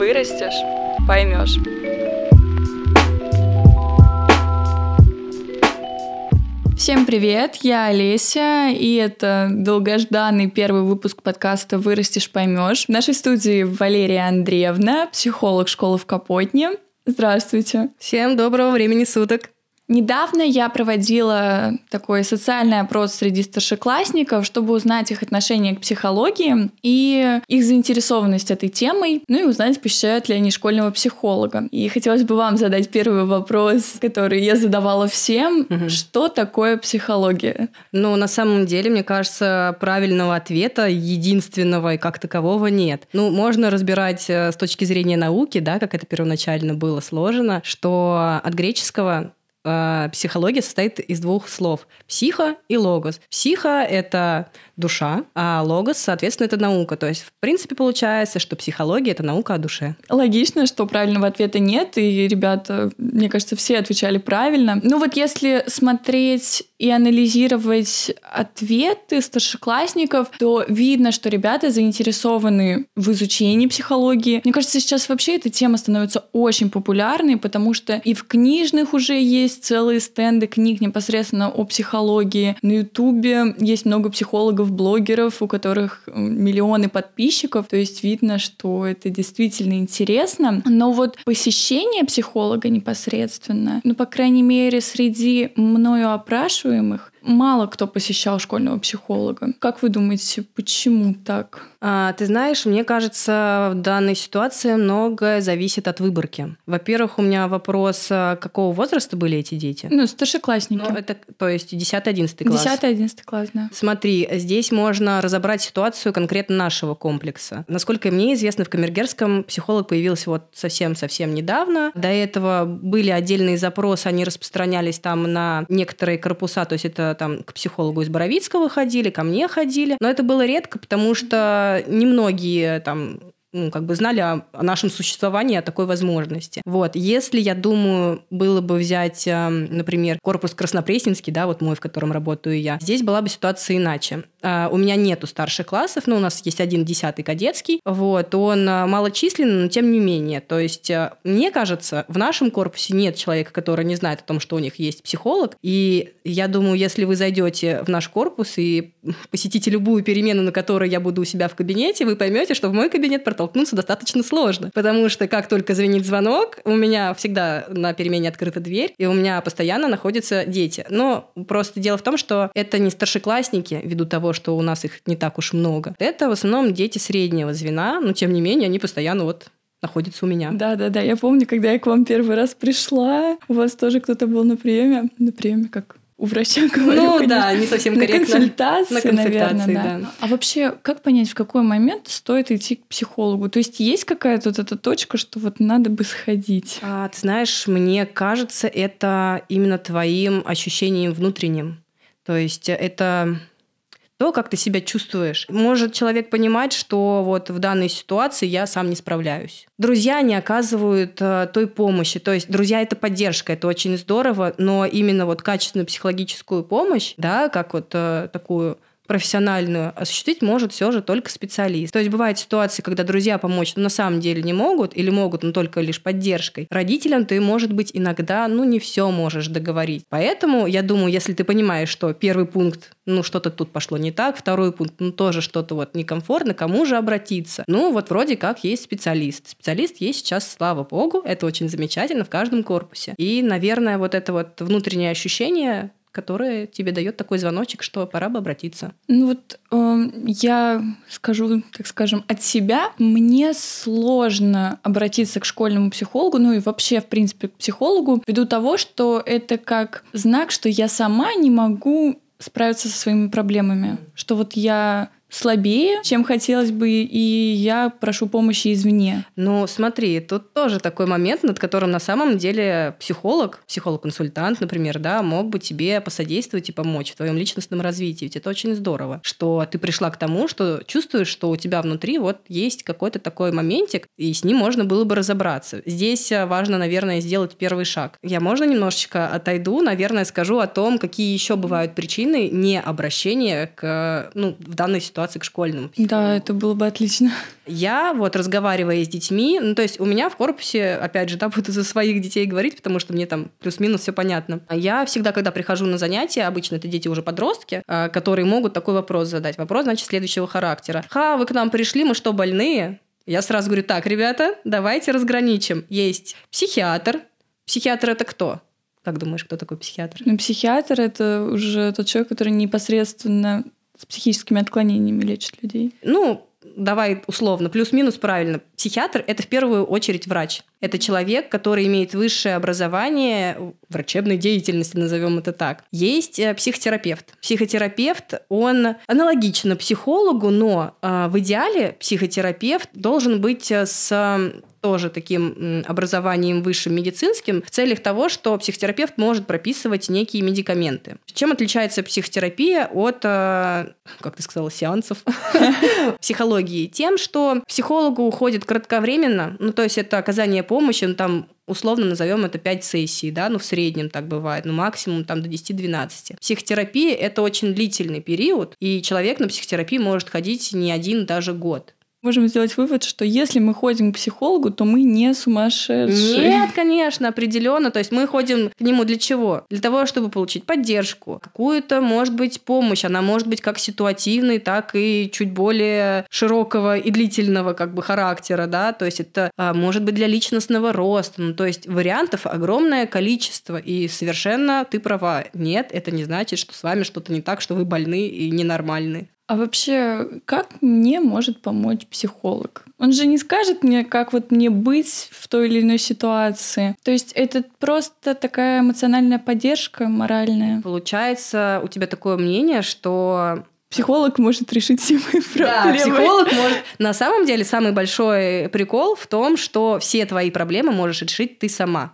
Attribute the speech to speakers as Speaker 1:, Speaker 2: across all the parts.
Speaker 1: Вырастешь, поймешь. Всем привет, я Олеся, и это долгожданный первый выпуск подкаста «Вырастешь, поймешь». В нашей студии Валерия Андреевна, психолог школы в Капотне. Здравствуйте.
Speaker 2: Всем доброго времени суток.
Speaker 1: Недавно я проводила такой социальный опрос среди старшеклассников, чтобы узнать их отношение к психологии и их заинтересованность этой темой, ну и узнать, посещают ли они школьного психолога. И хотелось бы вам задать первый вопрос, который я задавала всем. Угу. Что такое психология?
Speaker 2: Ну, на самом деле, мне кажется, правильного ответа, единственного и как такового нет. Ну, можно разбирать э, с точки зрения науки, да, как это первоначально было сложено, что от греческого психология состоит из двух слов – психо и логос. Психо – это душа, а логос, соответственно, это наука. То есть, в принципе, получается, что психология — это наука о душе.
Speaker 1: Логично, что правильного ответа нет, и ребята, мне кажется, все отвечали правильно. Ну вот если смотреть и анализировать ответы старшеклассников, то видно, что ребята заинтересованы в изучении психологии. Мне кажется, сейчас вообще эта тема становится очень популярной, потому что и в книжных уже есть целые стенды книг непосредственно о психологии. На Ютубе есть много психологов блогеров, у которых миллионы подписчиков, то есть видно, что это действительно интересно. Но вот посещение психолога непосредственно, ну, по крайней мере, среди мною опрашиваемых, испытываемых мало кто посещал школьного психолога. Как вы думаете, почему так?
Speaker 2: А, ты знаешь, мне кажется, в данной ситуации многое зависит от выборки. Во-первых, у меня вопрос, а какого возраста были эти дети?
Speaker 1: Ну, старшеклассники. Ну,
Speaker 2: это, то есть 10-11 класс.
Speaker 1: 10-11 класс, да.
Speaker 2: Смотри, здесь можно разобрать ситуацию конкретно нашего комплекса. Насколько мне известно, в Камергерском психолог появился вот совсем-совсем недавно. До этого были отдельные запросы, они распространялись там на некоторые корпуса, то есть это там к психологу из Боровицкого ходили, ко мне ходили. Но это было редко, потому что немногие там ну, как бы знали о, нашем существовании, о такой возможности. Вот. Если, я думаю, было бы взять, эм, например, корпус Краснопресненский, да, вот мой, в котором работаю я, здесь была бы ситуация иначе. А, у меня нету старших классов, но у нас есть один десятый кадетский, вот, он э, малочисленный, но тем не менее. То есть, э, мне кажется, в нашем корпусе нет человека, который не знает о том, что у них есть психолог, и я думаю, если вы зайдете в наш корпус и посетите любую перемену, на которой я буду у себя в кабинете, вы поймете, что в мой кабинет протолкнуться достаточно сложно. Потому что как только звенит звонок, у меня всегда на перемене открыта дверь, и у меня постоянно находятся дети. Но просто дело в том, что это не старшеклассники, ввиду того, что у нас их не так уж много. Это в основном дети среднего звена, но тем не менее они постоянно вот находится у меня.
Speaker 1: Да, да, да. Я помню, когда я к вам первый раз пришла, у вас тоже кто-то был на приеме. На приеме как у врача говорю.
Speaker 2: Ну конечно. да, не совсем корректно.
Speaker 1: На консультации, на консультации наверное, да. А вообще, как понять, в какой момент стоит идти к психологу? То есть есть какая-то вот эта точка, что вот надо бы сходить?
Speaker 2: А, ты знаешь, мне кажется, это именно твоим ощущением внутренним. То есть это то, как ты себя чувствуешь. Может человек понимать, что вот в данной ситуации я сам не справляюсь. Друзья не оказывают э, той помощи. То есть друзья — это поддержка, это очень здорово, но именно вот качественную психологическую помощь, да, как вот э, такую профессиональную осуществить может все же только специалист. То есть бывают ситуации, когда друзья помочь на самом деле не могут или могут, но только лишь поддержкой. Родителям ты, может быть, иногда, ну, не все можешь договорить. Поэтому я думаю, если ты понимаешь, что первый пункт, ну, что-то тут пошло не так, второй пункт, ну, тоже что-то вот некомфортно, кому же обратиться? Ну, вот вроде как есть специалист. Специалист есть сейчас, слава богу, это очень замечательно в каждом корпусе. И, наверное, вот это вот внутреннее ощущение которое тебе дает такой звоночек, что пора бы обратиться.
Speaker 1: Ну вот э, я скажу, так скажем, от себя. Мне сложно обратиться к школьному психологу, ну и вообще, в принципе, к психологу, ввиду того, что это как знак, что я сама не могу справиться со своими проблемами. Что вот я слабее, чем хотелось бы, и я прошу помощи извне.
Speaker 2: Ну, смотри, тут тоже такой момент, над которым на самом деле психолог, психолог-консультант, например, да, мог бы тебе посодействовать и помочь в твоем личностном развитии. Ведь это очень здорово, что ты пришла к тому, что чувствуешь, что у тебя внутри вот есть какой-то такой моментик, и с ним можно было бы разобраться. Здесь э, важно, наверное, сделать первый шаг. Я можно немножечко отойду, наверное, скажу о том, какие еще бывают причины не обращения к, ну, в данной ситуации ситуации к
Speaker 1: психологу. Да, это было бы отлично.
Speaker 2: Я вот разговаривая с детьми, ну то есть у меня в корпусе, опять же, да, буду за своих детей говорить, потому что мне там плюс-минус все понятно. Я всегда, когда прихожу на занятия, обычно это дети уже подростки, а, которые могут такой вопрос задать. Вопрос, значит, следующего характера. Ха, вы к нам пришли, мы что, больные? Я сразу говорю, так, ребята, давайте разграничим. Есть психиатр. Психиатр это кто? Как думаешь, кто такой психиатр?
Speaker 1: Ну, психиатр это уже тот человек, который непосредственно с психическими отклонениями лечит людей.
Speaker 2: Ну, давай условно, плюс-минус правильно. Психиатр – это в первую очередь врач. Это человек, который имеет высшее образование врачебной деятельности, назовем это так. Есть э, психотерапевт. Психотерапевт, он аналогично психологу, но э, в идеале психотерапевт должен быть э, с тоже таким образованием высшим медицинским в целях того, что психотерапевт может прописывать некие медикаменты. Чем отличается психотерапия от, как ты сказала, сеансов психологии? Тем, что психологу уходит кратковременно, ну то есть это оказание помощи, ну там условно назовем это 5 сессий, да, ну в среднем так бывает, ну максимум там до 10-12. Психотерапия – это очень длительный период, и человек на психотерапии может ходить не один даже год.
Speaker 1: Можем сделать вывод, что если мы ходим к психологу, то мы не сумасшедшие.
Speaker 2: Нет, конечно, определенно. То есть мы ходим к нему для чего? Для того, чтобы получить поддержку, какую-то, может быть, помощь. Она может быть как ситуативной, так и чуть более широкого и длительного как бы характера, да. То есть это а, может быть для личностного роста. Ну, то есть вариантов огромное количество. И совершенно ты права. Нет, это не значит, что с вами что-то не так, что вы больны и ненормальны.
Speaker 1: А вообще, как мне может помочь психолог? Он же не скажет мне, как вот мне быть в той или иной ситуации. То есть это просто такая эмоциональная поддержка моральная.
Speaker 2: Получается, у тебя такое мнение, что
Speaker 1: Психолог может решить все мои проблемы.
Speaker 2: Да, психолог может... На самом деле, самый большой прикол в том, что все твои проблемы можешь решить ты сама.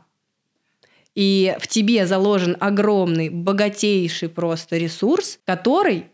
Speaker 2: И в тебе заложен огромный, богатейший просто ресурс, который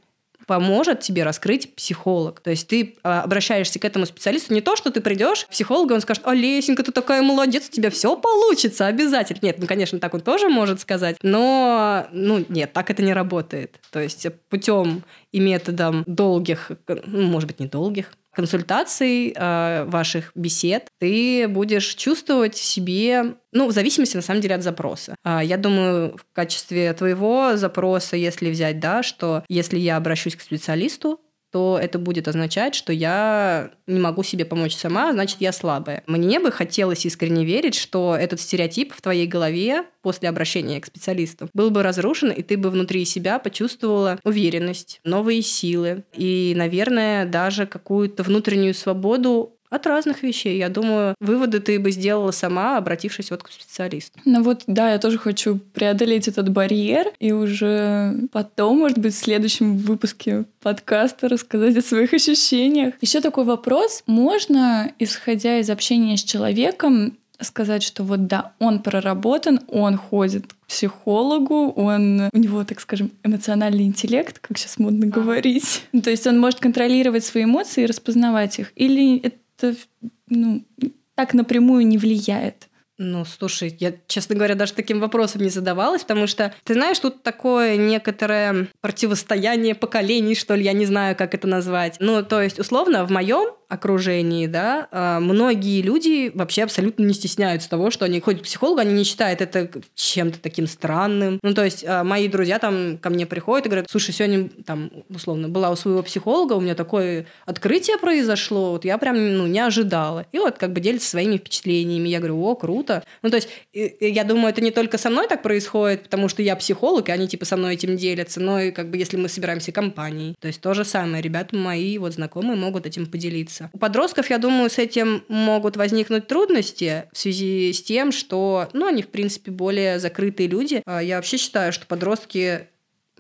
Speaker 2: поможет тебе раскрыть психолог. То есть ты а, обращаешься к этому специалисту не то, что ты придешь к психологу, он скажет, а, Лесенька, ты такая молодец, у тебя все получится обязательно. Нет, ну, конечно, так он тоже может сказать, но, ну, нет, так это не работает. То есть путем и методом долгих, ну, может быть, не долгих, консультаций, э, ваших бесед, ты будешь чувствовать в себе, ну, в зависимости, на самом деле, от запроса. А, я думаю, в качестве твоего запроса, если взять, да, что если я обращусь к специалисту, то это будет означать, что я не могу себе помочь сама, значит, я слабая. Мне бы хотелось искренне верить, что этот стереотип в твоей голове после обращения к специалисту был бы разрушен, и ты бы внутри себя почувствовала уверенность, новые силы и, наверное, даже какую-то внутреннюю свободу от разных вещей. Я думаю, выводы ты бы сделала сама, обратившись вот к специалисту.
Speaker 1: Ну вот, да, я тоже хочу преодолеть этот барьер и уже потом, может быть, в следующем выпуске подкаста рассказать о своих ощущениях. Еще такой вопрос. Можно, исходя из общения с человеком, сказать, что вот да, он проработан, он ходит к психологу, он, у него, так скажем, эмоциональный интеллект, как сейчас модно говорить. То есть он может контролировать свои эмоции и распознавать их. Или это это ну, так напрямую не влияет.
Speaker 2: Ну, слушай, я, честно говоря, даже таким вопросом не задавалась, потому что, ты знаешь, тут такое некоторое противостояние поколений, что ли, я не знаю, как это назвать. Ну, то есть, условно, в моем окружении, да, а, многие люди вообще абсолютно не стесняются того, что они ходят к психологу, они не считают это чем-то таким странным. Ну, то есть, а, мои друзья там ко мне приходят и говорят, слушай, сегодня там, условно, была у своего психолога, у меня такое открытие произошло, вот я прям, ну, не ожидала. И вот как бы делятся своими впечатлениями. Я говорю, о, круто. Ну, то есть, я думаю, это не только со мной так происходит, потому что я психолог, и они типа со мной этим делятся, но и как бы если мы собираемся компанией. То есть, то же самое. Ребята мои, вот знакомые могут этим поделиться. У подростков, я думаю, с этим могут возникнуть трудности в связи с тем, что, ну, они, в принципе, более закрытые люди. А я вообще считаю, что подростки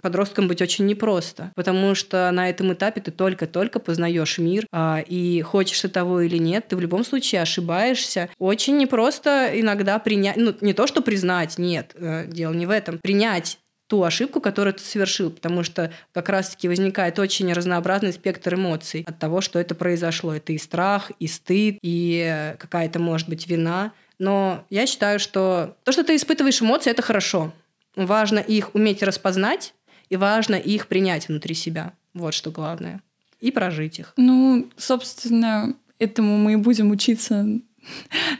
Speaker 2: подросткам быть очень непросто, потому что на этом этапе ты только-только познаешь мир, а, и хочешь ты того или нет, ты в любом случае ошибаешься. Очень непросто иногда принять, ну не то, что признать, нет, э, дело не в этом, принять ту ошибку, которую ты совершил, потому что как раз-таки возникает очень разнообразный спектр эмоций от того, что это произошло. Это и страх, и стыд, и какая-то, может быть, вина. Но я считаю, что то, что ты испытываешь эмоции, это хорошо. Важно их уметь распознать, и важно их принять внутри себя. Вот что главное. и прожить их.
Speaker 1: Ну, собственно, этому мы и будем учиться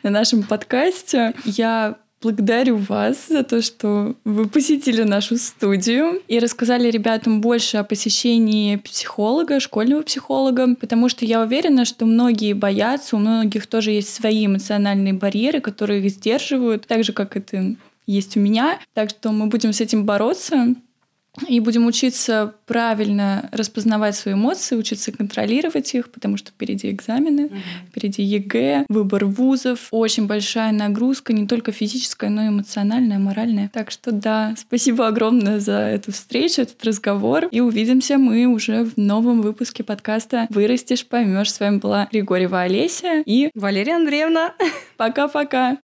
Speaker 1: на нашем подкасте. Я благодарю вас за то, что вы посетили нашу студию и рассказали ребятам больше о посещении психолога, школьного психолога, потому что я уверена, что многие боятся, у многих тоже есть свои эмоциональные барьеры, которые их сдерживают, так же, как это есть у меня. Так что мы будем с этим бороться и будем учиться правильно распознавать свои эмоции, учиться контролировать их, потому что впереди экзамены, м-м. впереди ЕГЭ, выбор вузов, очень большая нагрузка, не только физическая, но и эмоциональная, моральная. Так что да, спасибо огромное за эту встречу, этот разговор, и увидимся мы уже в новом выпуске подкаста «Вырастешь, поймешь». С вами была Григорьева Олеся и
Speaker 2: Валерия Андреевна.
Speaker 1: Пока-пока.